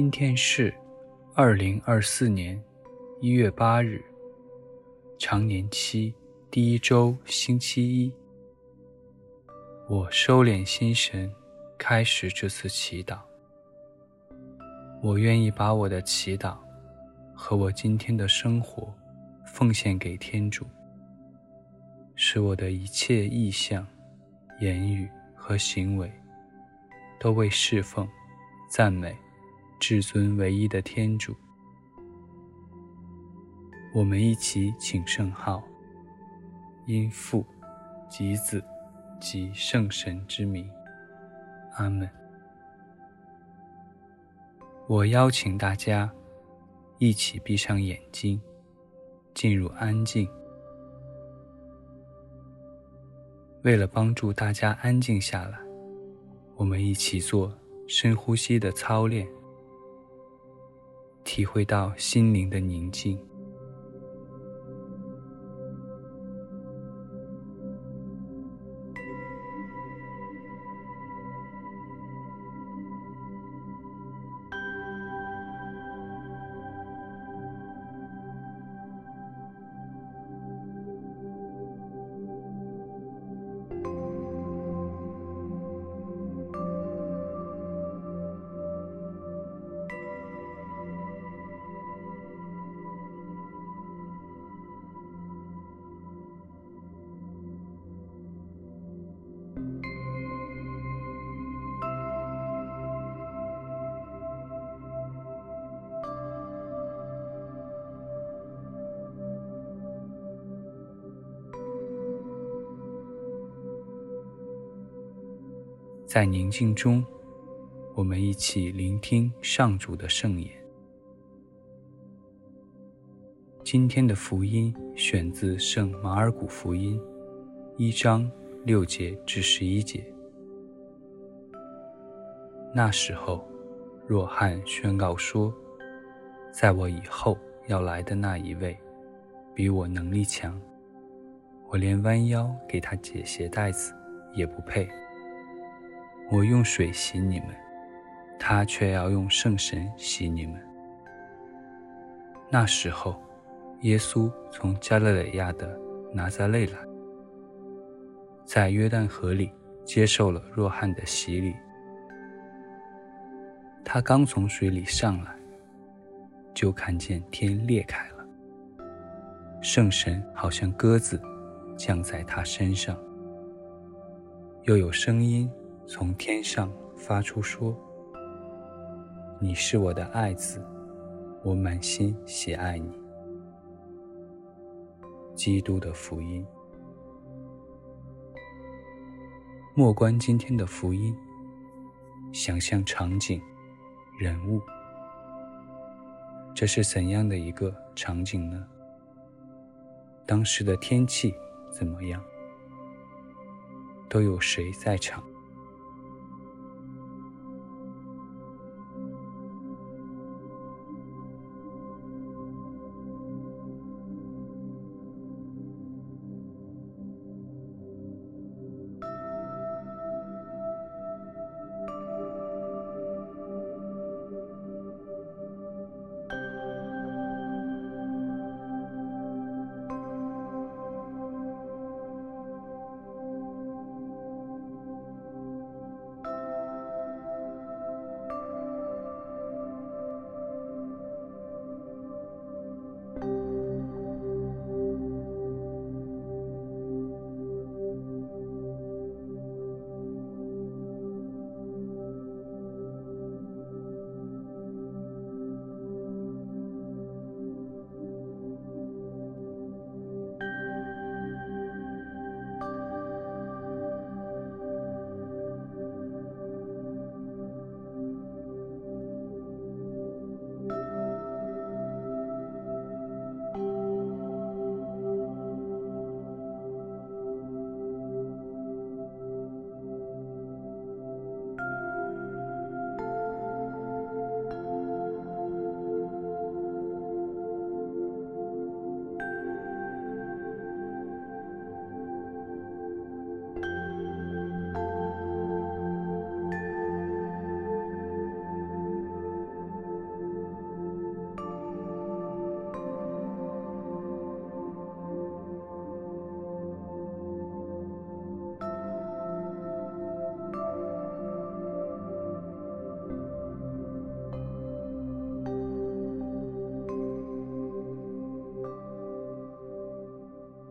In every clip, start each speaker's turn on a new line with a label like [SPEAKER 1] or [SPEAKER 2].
[SPEAKER 1] 今天是二零二四年一月八日，常年期第一周星期一。我收敛心神，开始这次祈祷。我愿意把我的祈祷和我今天的生活奉献给天主，使我的一切意向、言语和行为都为侍奉、赞美至尊唯一的天主。我们一起请圣号，因父及子及圣神之名，阿门。我邀请大家一起闭上眼睛，进入安静。为了帮助大家安静下来，我们一起做深呼吸的操练，体会到心灵的宁静。在宁静中，我们一起聆听上主的圣言。今天的福音选自圣马尔谷福音一章六节至十一节。那时候，若翰宣告说：“在我以后要来的那一位，比我能力强，我连弯腰给他解鞋带子也不配。”我用水洗你们，他却要用圣神洗你们。那时候，耶稣从加利肋亚的拿撒勒来，在约旦河里接受了若翰的洗礼。他刚从水里上来，就看见天裂开了，圣神好像鸽子降在他身上，又有声音。从天上发出说：“你是我的爱子，我满心喜爱你。”基督的福音。莫观今天的福音，想象场景、人物，这是怎样的一个场景呢？当时的天气怎么样？都有谁在场？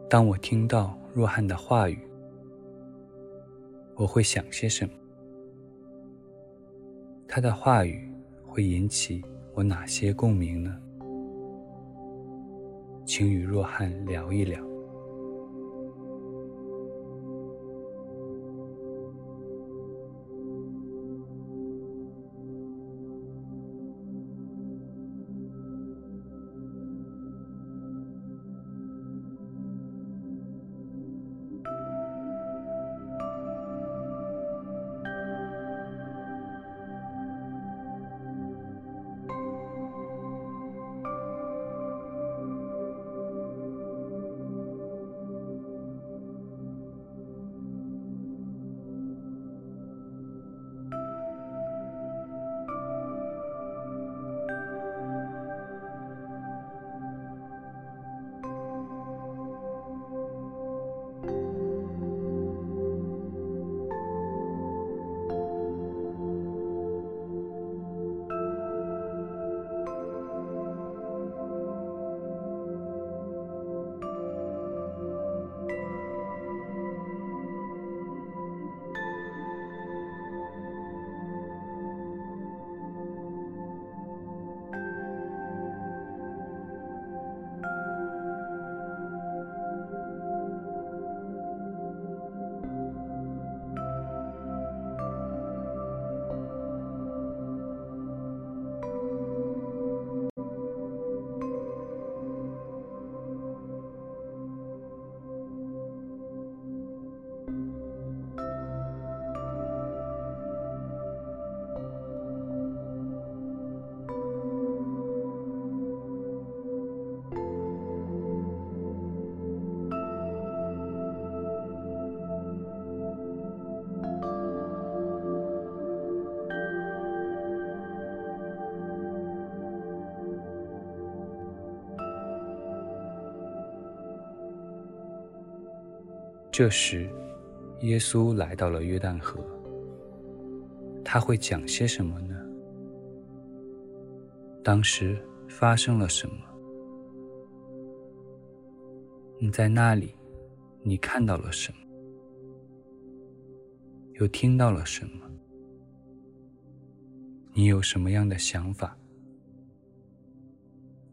[SPEAKER 1] 当我听到若翰的话语，我会想些什么？他的话语会引起我哪些共鸣呢？请与若翰聊一聊。这时，耶稣来到了约旦河。他会讲些什么呢？当时发生了什么？你在那里，你看到了什么？又听到了什么？你有什么样的想法？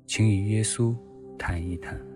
[SPEAKER 1] 请与耶稣谈一谈。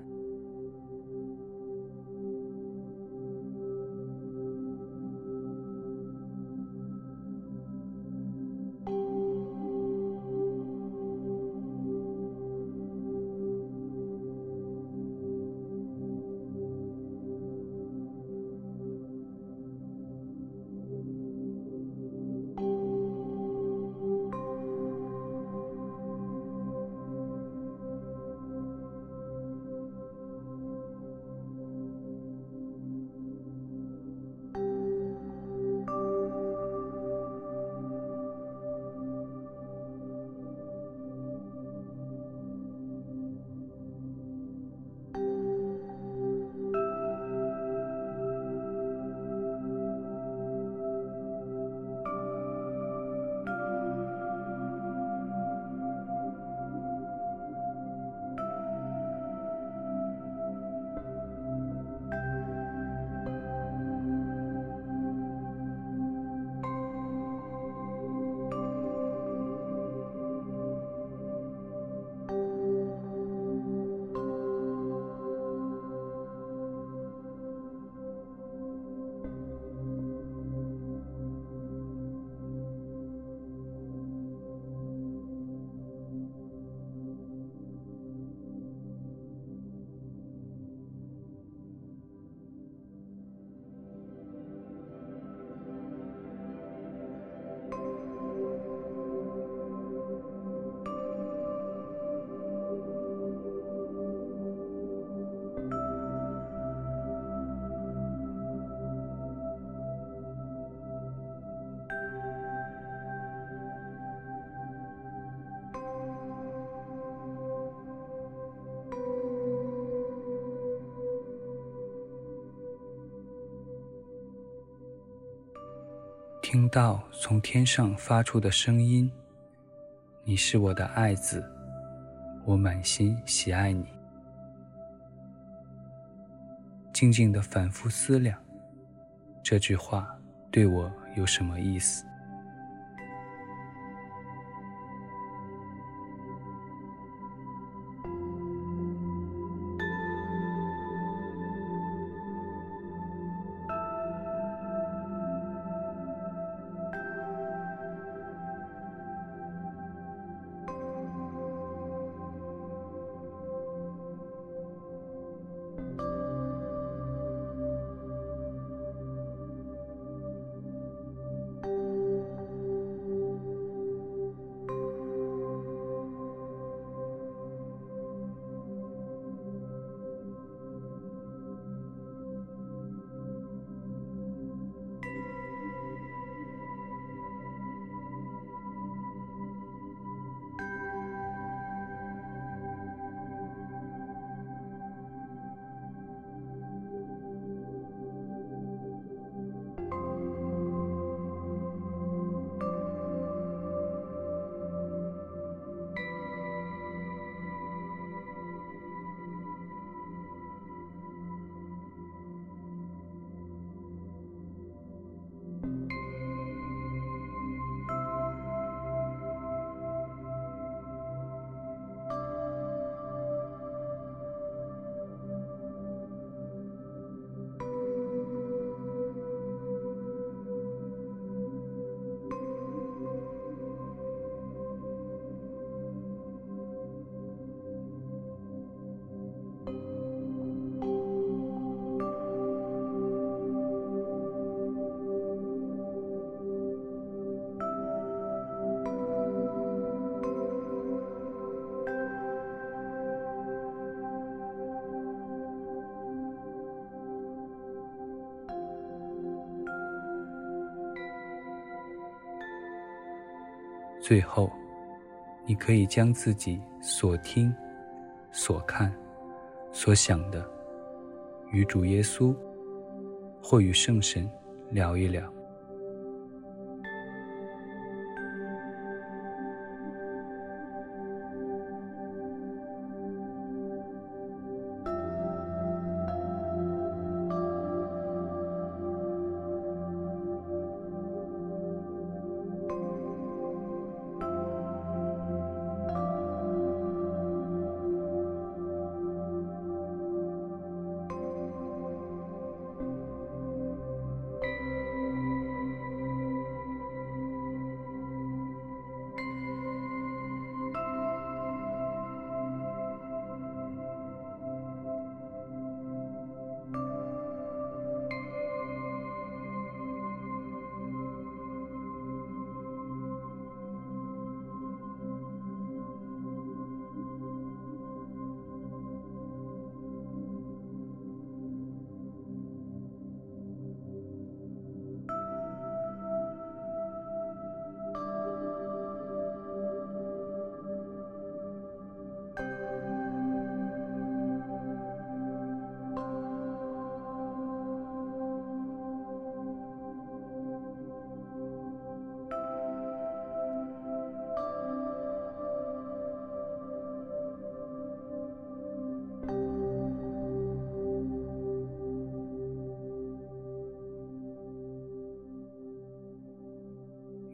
[SPEAKER 1] 听到从天上发出的声音，你是我的爱子，我满心喜爱你。静静的反复思量，这句话对我有什么意思？最后，你可以将自己所听、所看、所想的，与主耶稣或与圣神聊一聊。